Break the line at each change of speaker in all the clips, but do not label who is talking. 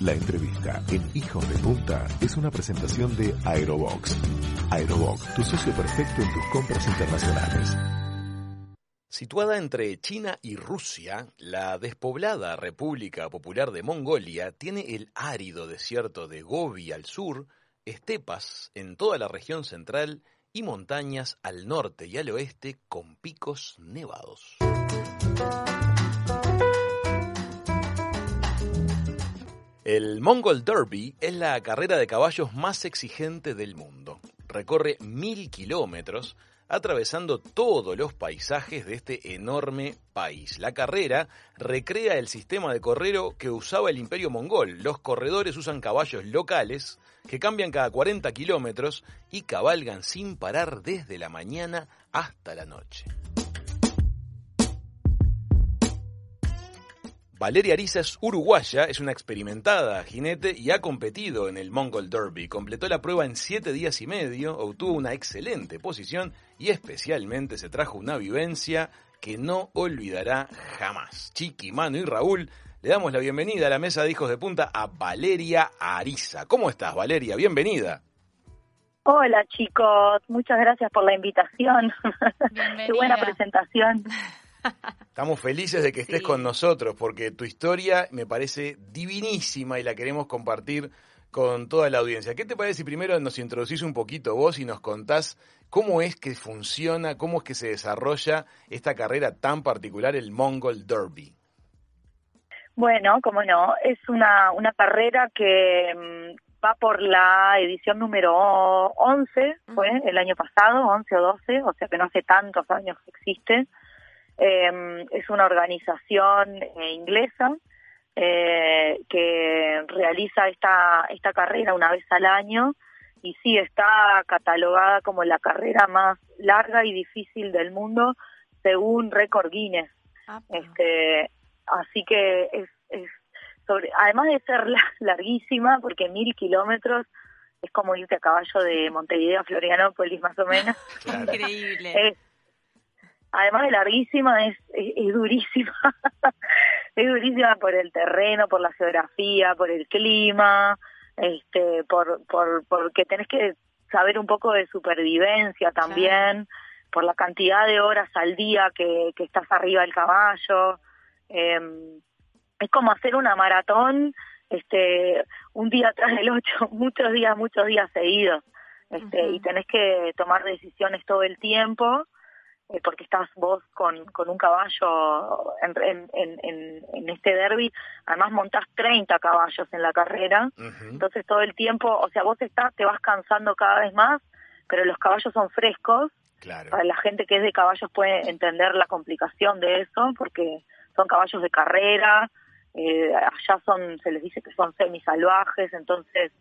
La entrevista en Hijos de Punta es una presentación de Aerobox. Aerobox, tu socio perfecto en tus compras internacionales.
Situada entre China y Rusia, la despoblada República Popular de Mongolia tiene el árido desierto de Gobi al sur, estepas en toda la región central y montañas al norte y al oeste con picos nevados. El Mongol Derby es la carrera de caballos más exigente del mundo. Recorre mil kilómetros atravesando todos los paisajes de este enorme país. La carrera recrea el sistema de correro que usaba el imperio mongol. Los corredores usan caballos locales que cambian cada 40 kilómetros y cabalgan sin parar desde la mañana hasta la noche. Valeria Ariza es uruguaya, es una experimentada jinete y ha competido en el Mongol Derby. Completó la prueba en siete días y medio, obtuvo una excelente posición y especialmente se trajo una vivencia que no olvidará jamás. Chiqui, Mano y Raúl, le damos la bienvenida a la mesa de hijos de punta a Valeria Ariza. ¿Cómo estás, Valeria? Bienvenida.
Hola chicos, muchas gracias por la invitación. Qué buena presentación.
Estamos felices de que estés con nosotros porque tu historia me parece divinísima y la queremos compartir con toda la audiencia. ¿Qué te parece si primero nos introducís un poquito vos y nos contás cómo es que funciona, cómo es que se desarrolla esta carrera tan particular, el Mongol Derby?
Bueno, como no, es una, una carrera que mm, va por la edición número 11, fue el año pasado, 11 o 12, o sea que no hace tantos años que existe. Eh, es una organización eh, inglesa eh, que realiza esta, esta carrera una vez al año y sí está catalogada como la carrera más larga y difícil del mundo según récord Guinness. este, así que es, es sobre, además de ser larguísima, porque mil kilómetros es como irte a caballo de Montevideo a Florianópolis más o menos.
Increíble
además de larguísima, es, es, durísima. es durísima por el terreno, por la geografía, por el clima, este, por, por, porque tenés que saber un poco de supervivencia también, por la cantidad de horas al día que, que estás arriba del caballo. Eh, es como hacer una maratón, este, un día tras el otro, muchos días, muchos días seguidos. Este, y tenés que tomar decisiones todo el tiempo eh, porque estás vos con, con un caballo en, en, en, en este derby, además montás 30 caballos en la carrera, entonces todo el tiempo, o sea, vos estás, te vas cansando cada vez más, pero los caballos son frescos, para la gente que es de caballos puede entender la complicación de eso, porque son caballos de carrera, eh, allá son, se les dice que son semisalvajes, entonces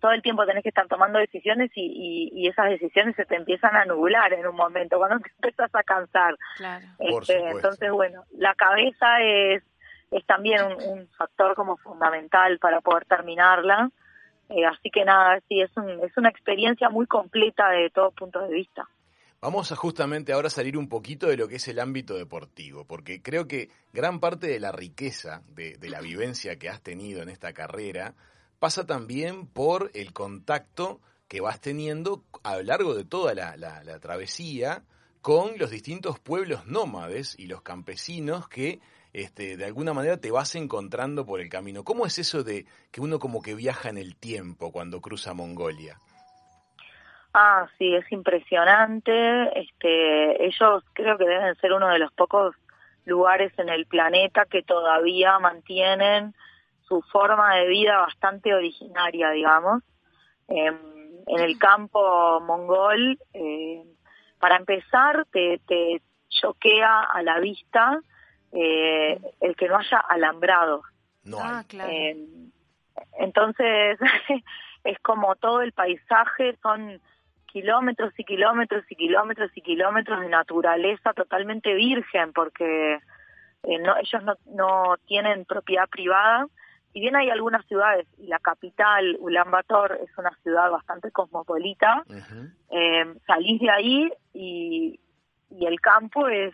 todo el tiempo tenés que estar tomando decisiones y, y, esas decisiones se te empiezan a nublar en un momento, cuando te empiezas a cansar.
Claro.
Este, entonces, bueno, la cabeza es, es también un, factor como fundamental para poder terminarla. Eh, así que nada, sí, es, un, es una experiencia muy completa de todo punto de vista.
Vamos a justamente ahora salir un poquito de lo que es el ámbito deportivo, porque creo que gran parte de la riqueza de, de la vivencia que has tenido en esta carrera pasa también por el contacto que vas teniendo a lo largo de toda la, travesía con los distintos pueblos nómades y los campesinos que este, de alguna manera te vas encontrando por el camino. ¿Cómo es eso de que uno como que viaja en el tiempo cuando cruza Mongolia?
Ah, sí, es impresionante. Este, ellos creo que deben ser uno de los pocos lugares en el planeta que todavía mantienen su forma de vida bastante originaria, digamos. Em, en el campo mongol, eh, para empezar, te, te choquea a la vista eh, el que no haya alambrado.
No ah,
claro. Em, entonces, es como todo el paisaje, son kilómetros y kilómetros y kilómetros y kilómetros de naturaleza totalmente virgen, porque eh, no, ellos no, no tienen propiedad privada, si bien hay algunas ciudades, y la capital, Ulaanbaatar, es una ciudad bastante cosmopolita, eh, salís de ahí y, y el campo es,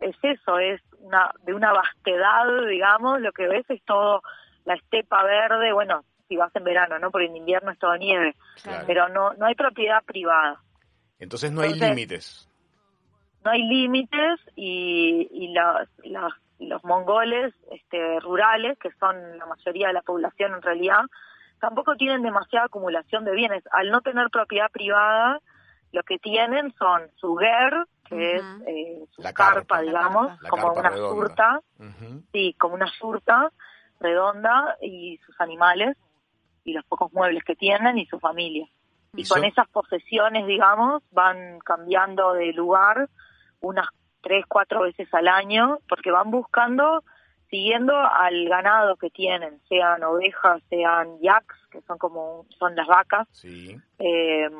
es, eso, es una, de una vastedad, digamos, lo que ves es todo la estepa verde, bueno, si vas en verano, ¿no? Porque en invierno es todo nieve,
Claro.
pero no, no hay propiedad privada.
Entonces no hay límites.
no hay límites y, y las- las- los mongoles este, rurales, que son la mayoría de la población en realidad, tampoco tienen demasiada acumulación de bienes. Al no tener propiedad privada, lo que tienen son su ger, que es eh, su
La
carpa,
carpa.
digamos,
La
como
carpa
una
redonda.
surta, sí, como una surta redonda y sus animales y los pocos muebles que tienen y su familia. Y
¿Y
con
son-
esas posesiones, digamos, van cambiando de lugar unas tres, cuatro veces al año, porque van buscando, siguiendo al ganado que tienen, sean ovejas, sean yaks, que son como son las vacas,
Sí.
eh,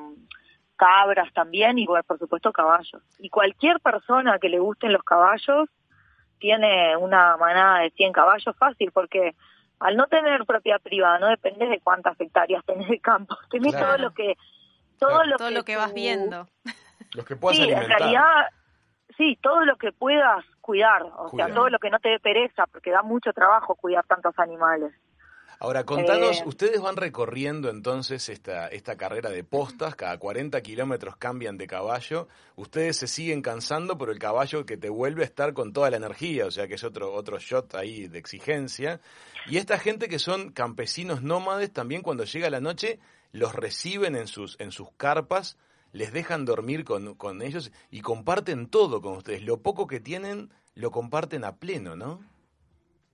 cabras también y bueno, por supuesto caballos. Y cualquier persona que le gusten los caballos tiene una manada de 100 caballos fácil porque al no tener propiedad privada no depende de cuántas hectáreas tenés de campo, tenés
Claro.
todo lo que todo
Claro.
lo
Todo
que
lo que vas viendo.
Los que puedas
Sí, en realidad sí, todo lo que puedas cuidar, o
Cuidar.
sea, todo lo que no te dé pereza porque da mucho trabajo cuidar tantos animales.
Ahora, contanos,
Eh,
ustedes van recorriendo entonces esta, esta carrera de postas, cada 40 kilómetros cambian de caballo, ustedes se siguen cansando, pero el caballo que te vuelve a estar con toda la energía, o sea que es otro, otro shot ahí de exigencia. Y esta gente que son campesinos nómades, también cuando llega la noche, los reciben en sus, en sus carpas, les dejan dormir con, con ellos y comparten todo con ustedes. Lo poco que tienen, lo comparten a pleno, ¿no?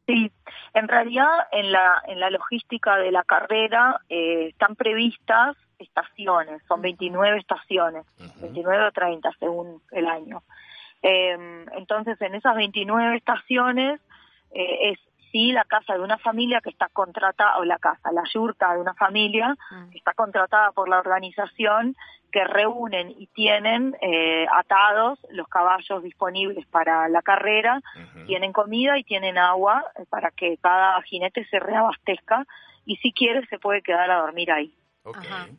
Sí, en realidad en la, en la logística de la carrera eh, están previstas estaciones, son 29 estaciones,
Ujú.
29 o 30 según el año. Eh, entonces en esas 29 estaciones eh, es sí la casa de una familia que está contratada, o la casa, la yurta de una familia
Mm.
que está contratada por la organización que reúnen y tienen eh, atados los caballos disponibles para la carrera tienen comida y tienen agua eh, para que cada jinete se reabastezca y si quiere se puede quedar a dormir ahí.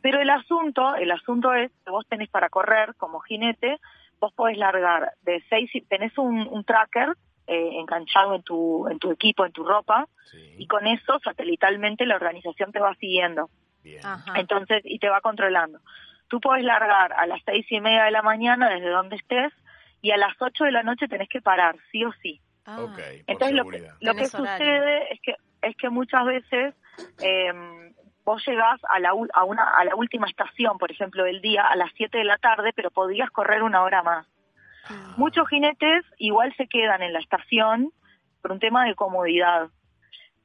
Pero el asunto, el asunto es que vos tenés para correr como jinete, vos podés largar de seis, y tenés un, un tracker eh, enganchado en tu, en tu equipo, en tu ropa,
Sí,
y con eso satelitalmente la organización te va siguiendo.
bien.
Entonces, y te va controlando. Tú podés largar a las seis y media de la mañana desde donde estés y a las ocho de la noche tenés que parar, sí o sí.
Ah.
Entonces lo que, lo que sucede es que es que muchas veces eh, vos llegás a la ul- a una a la última estación, por ejemplo, del día a las 7 de la tarde, pero podías correr una hora más.
Mm.
Muchos jinetes igual se quedan en la estación por un tema de comodidad.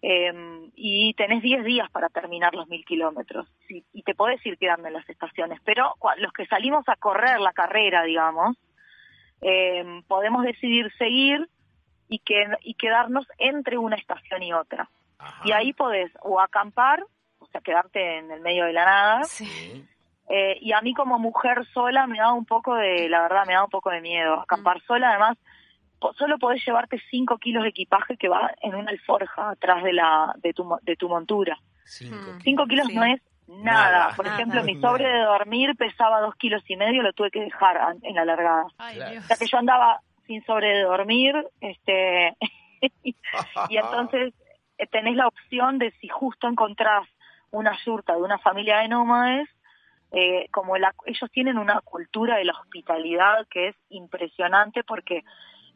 Eh, y tenés 10 días para terminar los mil kilómetros. Sí, y te podés ir quedando en las estaciones. Pero cua- los que salimos a correr la carrera, digamos, eh, podemos decidir seguir y, que, y quedarnos entre una estación y otra.
Ajá.
Y ahí podés o acampar, o sea, quedarte en el medio de la nada.
Sí.
Eh, y a mí como mujer sola me da un poco de, la verdad, me da un poco de miedo. Acampar sola, además, po- solo podés llevarte 5 kilos de equipaje que va en una alforja atrás de la de tu, mo- de tu montura.
Cinco
Mm.
kilos.
5 kilos
Sí.
no es nada.
Nada.
Por
Nada.
ejemplo, mi
Nada.
sobre de dormir pesaba 2 kilos y medio, lo tuve que dejar en la largada.
Ay.
O sea que yo andaba sin sobre de dormir, este, y entonces eh, tenés la opción de si justo encontrás una yurta de una familia de nómades, eh, como la- ellos tienen una cultura de la hospitalidad que es impresionante porque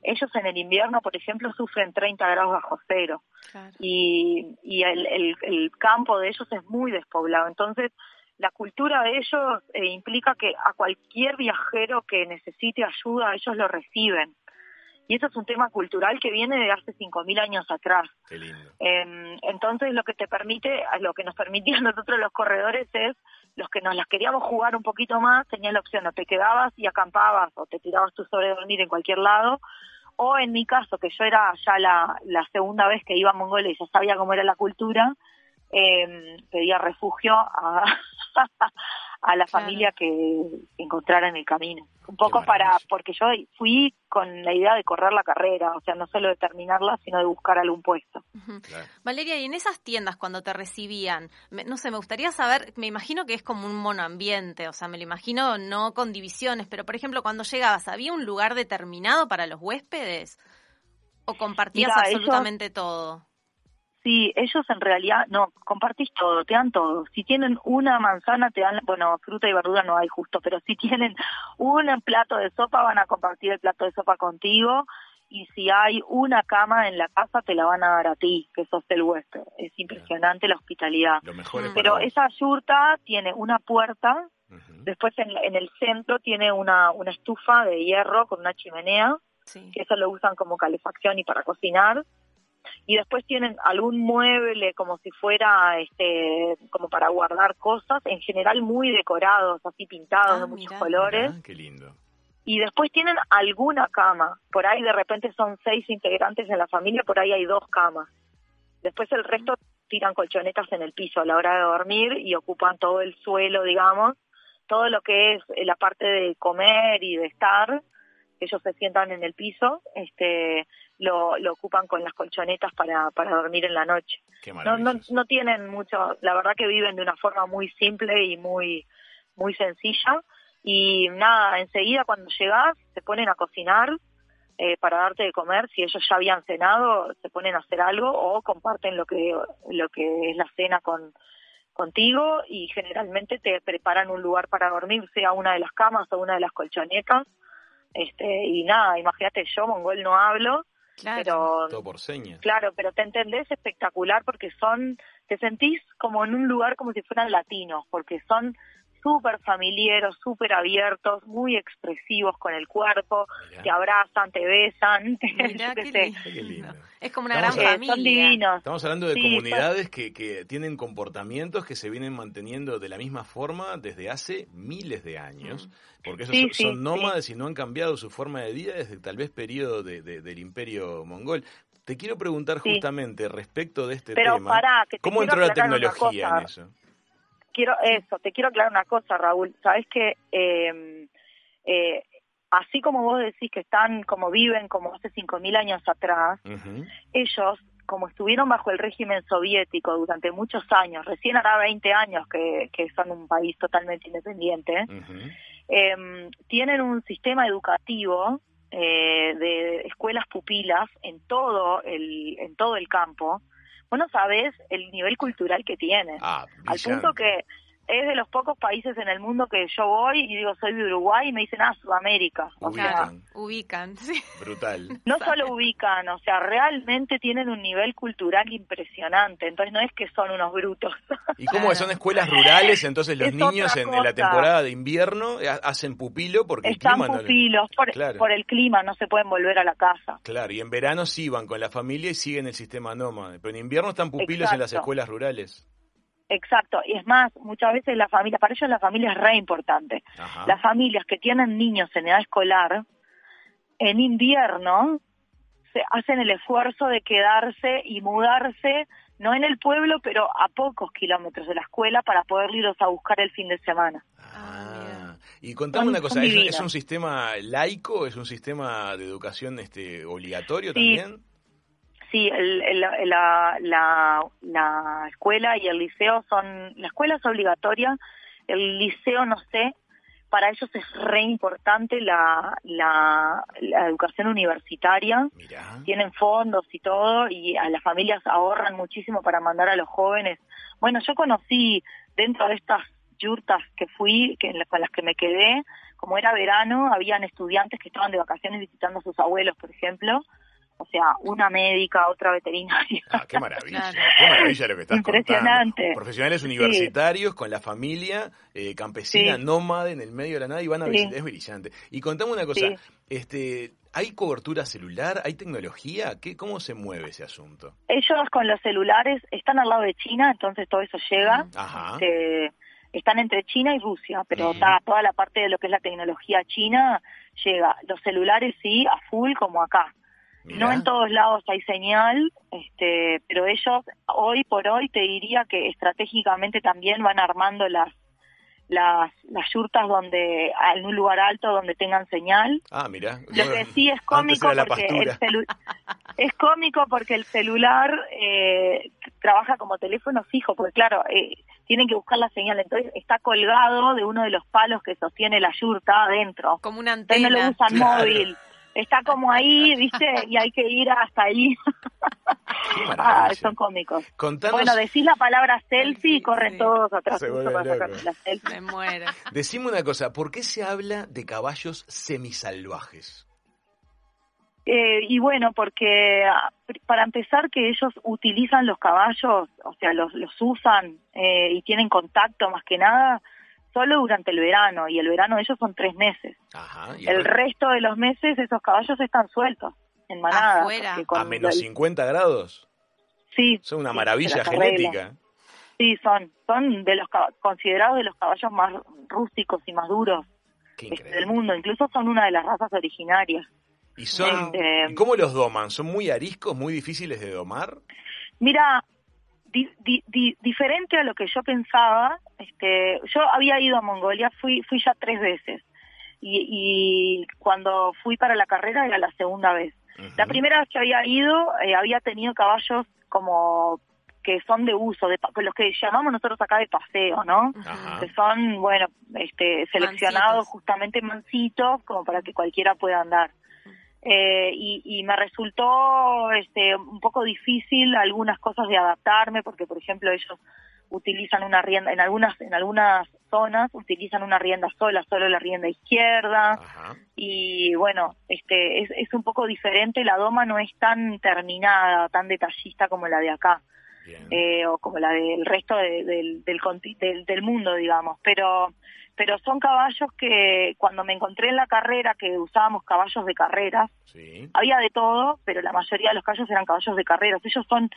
ellos en el invierno, por ejemplo, sufren 30 grados bajo cero
Claro.
y, y el, el- el campo de ellos es muy despoblado. Entonces, la cultura de ellos eh, implica que a cualquier viajero que necesite ayuda, ellos lo reciben. Y eso es un tema cultural que viene de hace 5.000 años atrás.
Qué lindo.
Eh, entonces, lo que te permite, lo que nos permitía a nosotros los corredores es, los que nos las queríamos jugar un poquito más, tenías la opción, o te quedabas y acampabas, o te tirabas tu sobre dormir en cualquier lado, o en mi caso, que yo era ya la, segunda vez que iba a Mongolia y ya sabía cómo era la cultura, eh, pedía refugio a, a la
Claro.
familia que encontrara en el camino. Un poco para, porque yo fui con la idea de correr la carrera, o sea, no solo de terminarla, sino de buscar algún puesto.
Claro.
Valeria, y en esas tiendas cuando te recibían, me- no sé, me gustaría saber, me imagino que es como un monoambiente, o sea, me lo imagino no con divisiones, pero por ejemplo, cuando llegabas, ¿había un lugar determinado para los huéspedes? ¿O compartías
Mira,
absolutamente todo?
Sí, ellos en realidad, no, compartís todo, te dan todo. Si tienen una manzana, te dan, bueno, fruta y verdura no hay justo, pero si tienen un plato de sopa, van a compartir el plato de sopa contigo. Y si hay una cama en la casa, te la van a dar a ti, que sos el huésped. Es impresionante la hospitalidad.
Lo mejor es
Pero
para vos.
esa yurta tiene una puerta, después en, en el centro tiene una, una estufa de hierro con una chimenea,
Sí.
que eso lo usan como calefacción y para cocinar. Y después tienen algún mueble como si fuera este como para guardar cosas, en general muy decorados, así pintados
Ah,
de muchos
mirá.
colores.
Ah, qué lindo.
Y después tienen alguna cama. Por ahí de repente son seis integrantes en la familia, por ahí hay dos camas. Después el resto tiran colchonetas en el piso a la hora de dormir y ocupan todo el suelo, digamos. Todo lo que es la parte de comer y de estar, ellos se sientan en el piso, este, lo, lo ocupan con las colchonetas para, para dormir en la noche.
Qué
No, no, no tienen mucho, la verdad que viven de una forma muy simple y muy, muy sencilla. Y nada, enseguida cuando llegas se ponen a cocinar eh, para darte de comer. Si ellos ya habían cenado, se ponen a hacer algo o comparten lo que, lo que es la cena con contigo y generalmente te preparan un lugar para dormir, sea una de las camas o una de las colchonetas. Este, y nada, imagínate, yo mongol no hablo,
Claro.
pero
Todo por señas.
Claro, pero te entendés espectacular porque son, te sentís como en un lugar como si fueran latinos, porque son súper familiares, súper abiertos, muy expresivos con el cuerpo,
Mirá.
te abrazan, te besan, te, qué
lindo.
Qué lindo.
Es como una
Estamos
gran
a-
familia.
son divinos.
Estamos hablando de
Sí,
comunidades que, que tienen comportamientos que se vienen manteniendo de la misma forma desde hace miles de años, porque esos
Sí,
son,
sí,
son
sí.
nómades y no han cambiado su forma de vida desde tal vez periodo de- de- del imperio mongol. Te quiero preguntar
Sí.
justamente respecto de este
Pero
tema,
pará, que te
¿cómo entró la tecnología
cosa.
en eso?
Quiero eso, te quiero aclarar una cosa, Raúl. Sabes que eh, eh, así como vos decís que están como viven como hace 5.000 años atrás, ellos, como estuvieron bajo el régimen soviético durante muchos años, recién hará 20 años que, que son un país totalmente independiente, eh, tienen un sistema educativo eh, de escuelas pupilas en todo el, en todo el campo. Vos no sabés el nivel cultural que tiene.
Ah,
Al punto que es de los pocos países en el mundo que yo voy y digo soy de Uruguay y me dicen, ah, Sudamérica. O sea,
Claro,
Ubican.
ubican, sí.
Brutal.
no solo ubican, o sea, realmente tienen un nivel cultural impresionante. Entonces no es que son unos brutos.
Y como
Claro.
son escuelas rurales, entonces los
Es
niños en, en la temporada de invierno eh, hacen pupilo porque
Están
el clima no
pupilos por,
Claro.
por el clima, no se pueden volver a la casa.
Claro, y en verano sí van con la familia y siguen el sistema nómade, pero en invierno están pupilos en las escuelas rurales.
Exacto, y es más, muchas veces la familia, para ellos la familia es re importante.
Ajá.
Las familias que tienen niños en edad escolar, en invierno, se hacen el esfuerzo de quedarse y mudarse, no en el pueblo, pero a pocos kilómetros de la escuela para poder irlos a buscar el fin de semana.
Ah, y contame una cosa,
son
¿es,
divinas.
es un sistema laico? ¿Es un sistema de educación este obligatorio
Sí.
también?
Sí, el- el- la, la, la escuela y el liceo son, la escuela es obligatoria, el liceo no sé, para ellos es re importante la, la, la educación universitaria,
Mirá.
tienen fondos y todo, y a las familias ahorran muchísimo para mandar a los jóvenes. Bueno, yo conocí dentro de estas yurtas que fui, que, con las que me quedé, como era verano, habían estudiantes que estaban de vacaciones visitando a sus abuelos, por ejemplo, o sea, una médica, otra veterinaria.
Ah, qué maravilla, qué maravilla lo que estás
Impresionante.
contando. Profesionales universitarios con la familia eh, campesina,
Sí.
nómade en el medio de la nada y van a
Sí.
visitar. Es brillante. Y contame una cosa,
Sí.
este, ¿hay cobertura celular? ¿Hay tecnología? ¿Qué, ¿Cómo se mueve ese asunto?
Ellos con los celulares están al lado de China, entonces todo eso llega.
Ajá.
Este, están entre China y Rusia, pero ta- toda la parte de lo que es la tecnología china llega. Los celulares sí, a full como acá. No en todos lados hay señal, este, pero ellos hoy por hoy te diría que estratégicamente también van armando las las las yurtas donde en un lugar alto donde tengan señal.
Ah, mira.
Lo que sí es cómico porque el celu- es cómico porque el celular eh, trabaja como teléfono fijo, porque claro, eh, tienen que buscar la señal, entonces está colgado de uno de los palos que sostiene la yurta adentro.
Como una
Entonces
antena.
no lo usan
Claro.
móvil. Está como ahí, ¿viste? Y hay que ir hasta ahí. ah, son cómicos. Bueno, decís la palabra selfie y corren todos atrás. Se
Me muero.
Decime una cosa, ¿por qué se habla de caballos semisalvajes?
Eh, y bueno, porque para empezar que ellos utilizan los caballos, o sea, los, los usan eh, y tienen contacto más que nada solo durante el verano, y el verano de ellos son tres meses. el, resto de los meses esos caballos están sueltos, en manada.
¿A menos 50 grados?
Sí.
Son una maravilla genética.
Sí, son, son de los considerados de los caballos más rústicos y más duros este, del mundo, incluso son una de las razas originarias.
¿Y son, este, cómo los doman? ¿Son muy ariscos, muy difíciles de domar?
Mira, diferente a lo que yo pensaba, este, yo había ido a Mongolia, fui, fui ya tres veces. Y, cuando fui para la carrera era la segunda vez. La primera vez que había ido, eh, había tenido caballos como que son de uso, de los que llamamos nosotros acá de paseo, ¿no? Que son, bueno, este, seleccionados justamente mansitos como para que cualquiera pueda andar. Eh, y, me resultó este, un poco difícil algunas cosas de adaptarme porque por ejemplo ellos utilizan una rienda en algunas en algunas zonas utilizan una rienda sola solo la rienda izquierda. Y bueno este es, es un poco diferente la doma no es tan terminada tan detallista como la de acá eh, o como la del resto del, del, del mundo digamos. Pero pero son caballos que cuando me encontré en la carrera, que usábamos caballos de carreras, había de todo, pero la mayoría de los caballos eran caballos de carreras. Ellos son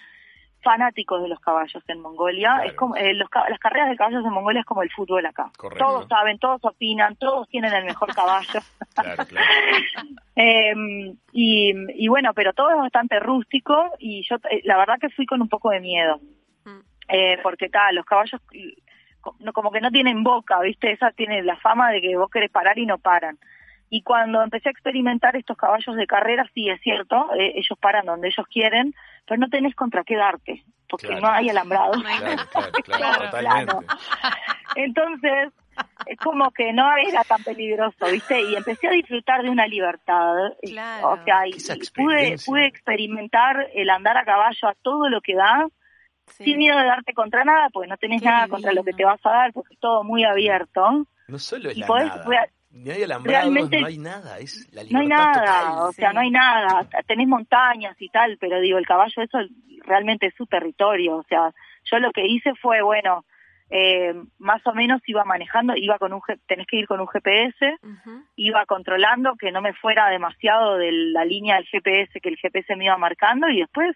fanáticos de los caballos en Mongolia. Es como eh, las carreras de caballos en Mongolia es como el fútbol acá. Todos saben, todos opinan, todos tienen el mejor caballo. Em, y, bueno, pero todo es bastante rústico y yo eh, la verdad que fui con un poco de miedo. Mm. Eh, porque tal, los caballos como que no tienen boca, ¿viste? Esa tiene la fama de que vos querés parar y no paran. Y cuando empecé a experimentar estos caballos de carrera, sí es cierto, eh, ellos paran donde ellos quieren, pero no tenés contra qué darte, porque no hay alambrado.
Claro, claro,
Entonces, es como que no era tan peligroso, ¿viste? Y empecé a disfrutar de una libertad. O sea, y, pude, pude experimentar el andar a caballo a todo lo que da sin miedo de darte contra nada, porque no tenés nada contra lo que te vas a dar, porque es todo muy abierto.
No solo es la nada. Ni hay alambrados, no hay nada, es la
No hay nada, o sea, no hay nada. Tenés montañas y tal, pero digo, el caballo eso realmente es su territorio. O sea, yo lo que hice fue, bueno, eh, más o menos iba manejando, iba con un, tenés que ir con un GPS, iba controlando que no me fuera demasiado de la línea del GPS que el GPS me iba marcando y después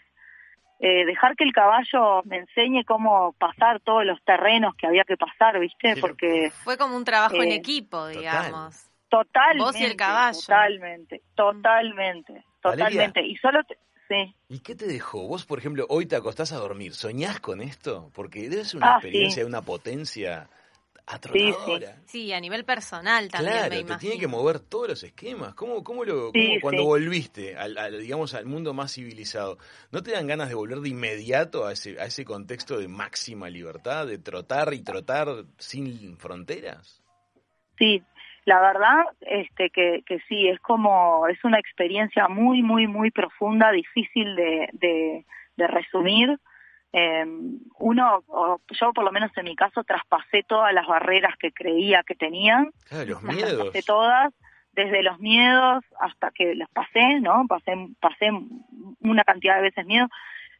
eh, dejar que el caballo me enseñe cómo pasar todos los terrenos que había que pasar, ¿viste? Porque
fue como un trabajo en eh, equipo, digamos.
Totalmente.
Vos y el caballo.
Totalmente, totalmente, totalmente. y solo sí.
¿Y qué te dejó? Vos, por ejemplo, hoy te acostás a dormir, ¿soñás con esto? Porque debe ser una ah, experiencia de una potencia
Sí, a nivel personal también.
Claro, te tiene que mover todos los esquemas. ¿Cómo, cómo lo, cuando volviste al, digamos, al mundo más civilizado, ¿no te dan ganas de volver de inmediato a ese, a ese contexto de máxima libertad, de trotar y trotar sin fronteras?
Sí, la verdad este que, que sí, es como, es una experiencia muy, muy, muy profunda, difícil de, de, de resumir eh, uno, yo por lo menos en mi caso, traspasé todas las barreras que creía que tenía.
Ah, los miedos.
todas, desde los miedos hasta que las pasé, ¿no? Pasé, pasé una cantidad de veces miedo.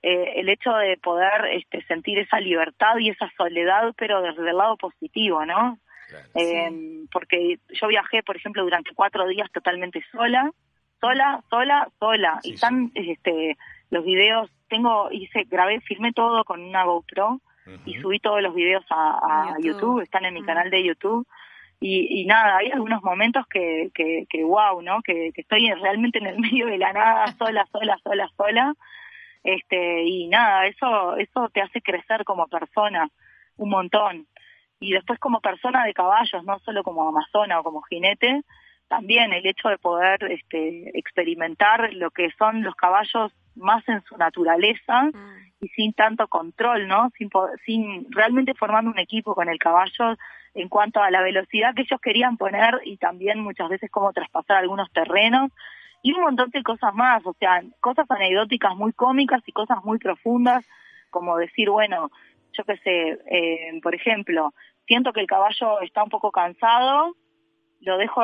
Eh, el hecho de poder este, sentir esa libertad y esa soledad, pero desde el lado positivo, ¿no? eh, Porque yo viajé, por ejemplo, durante cuatro días totalmente sola, sola, sola, sola. y están este, los videos tengo, hice, grabé, filmé todo con una GoPro y subí todos los videos a, YouTube. están en mi canal de YouTube. Y, nada, hay algunos momentos que, que, que wow, ¿no? Que, estoy realmente en el medio de la nada, sola, sola, sola, sola. Este, y nada, eso, eso te hace crecer como persona un montón. Y después como persona de caballos, no solo como amazona o como jinete, también el hecho de poder este, experimentar lo que son los caballos más en su naturaleza mm. y sin tanto control, ¿no? Sin, sin realmente formando un equipo con el caballo en cuanto a la velocidad que ellos querían poner y también muchas veces cómo traspasar algunos terrenos y un montón de cosas más, o sea, cosas anecdóticas muy cómicas y cosas muy profundas, como decir, bueno, yo qué sé, eh, por ejemplo, siento que el caballo está un poco cansado, lo dejo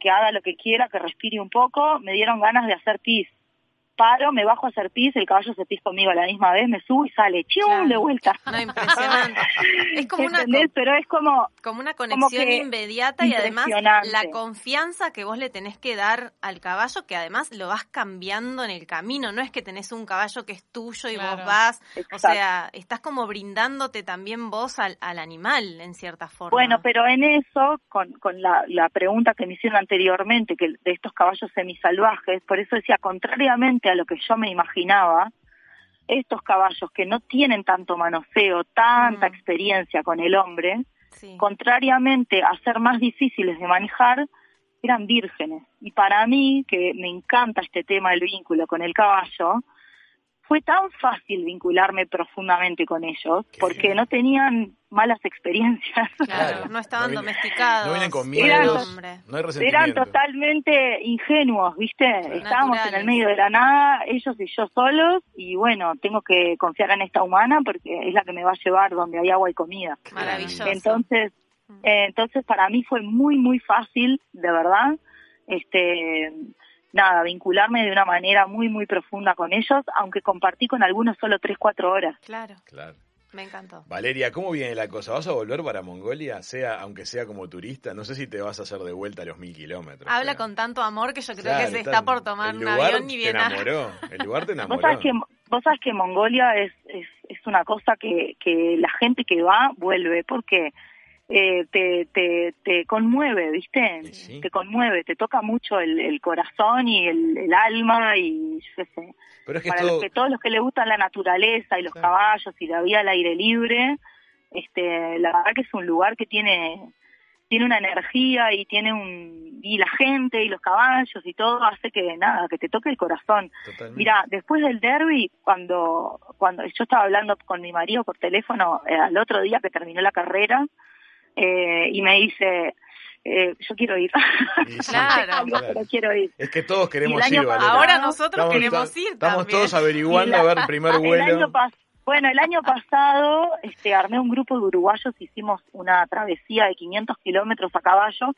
que haga lo que quiera, que respire un poco, me dieron ganas de hacer pis paro, me bajo a hacer pis, el caballo se pis conmigo a la misma vez, me subo y sale, ¡chium! de vuelta.
No, impresionante. es como una,
Pero es como...
Como una conexión inmediata y además la confianza que vos le tenés que dar al caballo, que además lo vas cambiando en el camino, no es que tenés un caballo que es tuyo y vos vas, o sea, estás como brindándote también vos al, al, animal, en cierta forma.
Bueno, pero en eso, con, con la, la pregunta que me hicieron anteriormente, que de estos caballos semisalvajes, por eso decía, contrariamente a lo que yo me imaginaba, estos caballos que no tienen tanto manoseo, tanta mm. experiencia con el hombre, contrariamente a ser más difíciles de manejar, eran vírgenes. Y para mí, que me encanta este tema del vínculo con el caballo, fue tan fácil vincularme profundamente con ellos, porque no tenían malas experiencias.
Claro, no estaban domesticados.
No vienen con miedo, no hay
Eran totalmente ingenuos, ¿viste? Estábamos en el medio de la nada, ellos y yo solos, y bueno, tengo que confiar en esta humana porque es la que me va a llevar donde hay agua y comida.
Maravilloso.
Entonces, mm. eh, entonces para mí fue muy, muy fácil, de verdad, este nada, vincularme de una manera muy, muy profunda con ellos, aunque compartí con algunos solo tres, cuatro horas.
Claro. Claro. Me encantó.
Valeria, ¿cómo viene la cosa? ¿Vas a volver para Mongolia, sea aunque sea como turista? No sé si te vas a hacer de vuelta a los mil kilómetros.
Habla con tanto amor que yo creo que se está, por tomar un avión ni bien.
Te enamoró. El lugar te enamoró.
¿Vos sabés que, vos sabés que Mongolia es, es, es una cosa que, que la gente que va vuelve, porque eh, te, te, te conmueve, ¿viste? Te conmueve, te toca mucho el, el corazón y el, el, alma y yo qué sé.
Pero es que
Para los que, todos los que les gustan la naturaleza y los caballos y la vida al aire libre, este, la verdad que es un lugar que tiene tiene una energía y tiene un y la gente y los caballos y todo hace que nada que te toque el corazón mira después del derby cuando cuando yo estaba hablando con mi marido por teléfono eh, al otro día que terminó la carrera eh, y me dice, eh, yo quiero ir.
claro,
quiero ir.
Es que todos queremos ir,
Ahora nosotros queremos ir.
Estamos todos averiguando a ver el primer vuelo.
bueno, el año pasado este, armé un grupo de uruguayos, hicimos una travesía de 500 kilómetros a caballo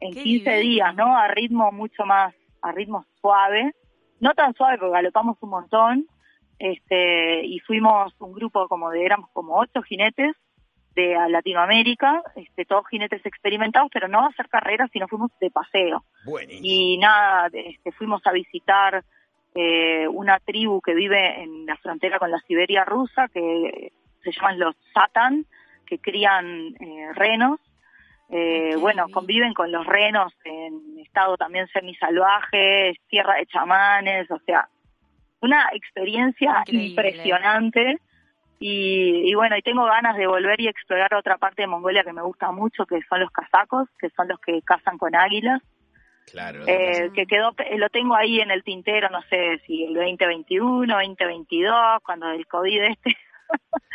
en 15 días, ¿no? A ritmo mucho más, a ritmo suave. No tan suave porque galopamos un montón. Este, y fuimos un grupo como de, éramos como ocho jinetes de Latinoamérica, este, todos jinetes experimentados, pero no a hacer carreras, sino fuimos de paseo. Y nada, este, fuimos a visitar eh, una tribu que vive en la frontera con la Siberia rusa, que se llaman los Satan, que crían eh, renos. Eh, bueno, conviven con los renos en estado también semisalvaje, tierra de chamanes, o sea, una experiencia impresionante y, bueno, y tengo ganas de volver y explorar otra parte de Mongolia que me gusta mucho, que son los casacos, que son los que cazan con águilas.
Claro.
Eh, que quedó, lo tengo ahí en el tintero, no sé si el 2021, 2022, cuando el COVID este.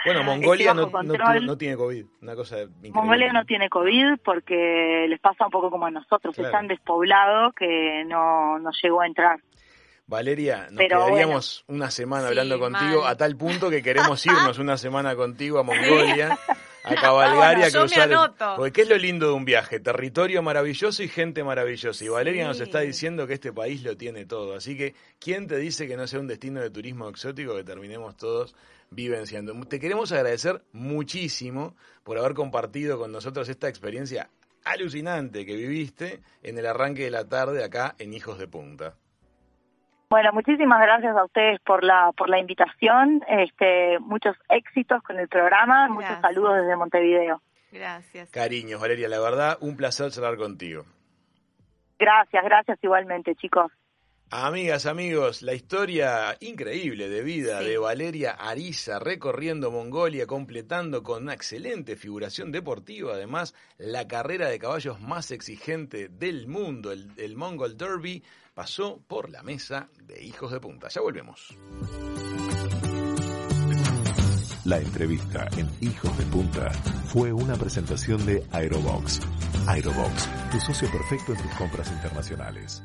Bueno, Mongolia no, no, tiene COVID, una cosa
Mongolia no tiene COVID porque les pasa un poco como a nosotros, están despoblados que no, no llegó a entrar.
Valeria, nos quedaríamos una semana hablando contigo a tal punto que queremos irnos una semana contigo a Mongolia, a cabalgar y a cruzar. Porque ¿qué es lo lindo de un viaje? Territorio maravilloso y gente maravillosa. Y Valeria nos está diciendo que este país lo tiene todo. Así que, ¿quién te dice que no sea un destino de turismo exótico que terminemos todos vivenciando? Te queremos agradecer muchísimo por haber compartido con nosotros esta experiencia alucinante que viviste en el arranque de la tarde acá en Hijos de Punta.
Bueno, muchísimas gracias a ustedes por la por la invitación. Este, muchos éxitos con el programa. Muchos saludos desde Montevideo.
Gracias.
Cariños, Valeria, la verdad, un placer charlar contigo.
Gracias, gracias igualmente, chicos.
Amigas, amigos, la historia increíble de vida de Valeria Ariza recorriendo Mongolia, completando con una excelente figuración deportiva, además la carrera de caballos más exigente del mundo, el, el Mongol Derby, pasó por la mesa de Hijos de Punta. Ya volvemos.
La entrevista en Hijos de Punta fue una presentación de Aerobox. Aerobox, tu socio perfecto en tus compras internacionales.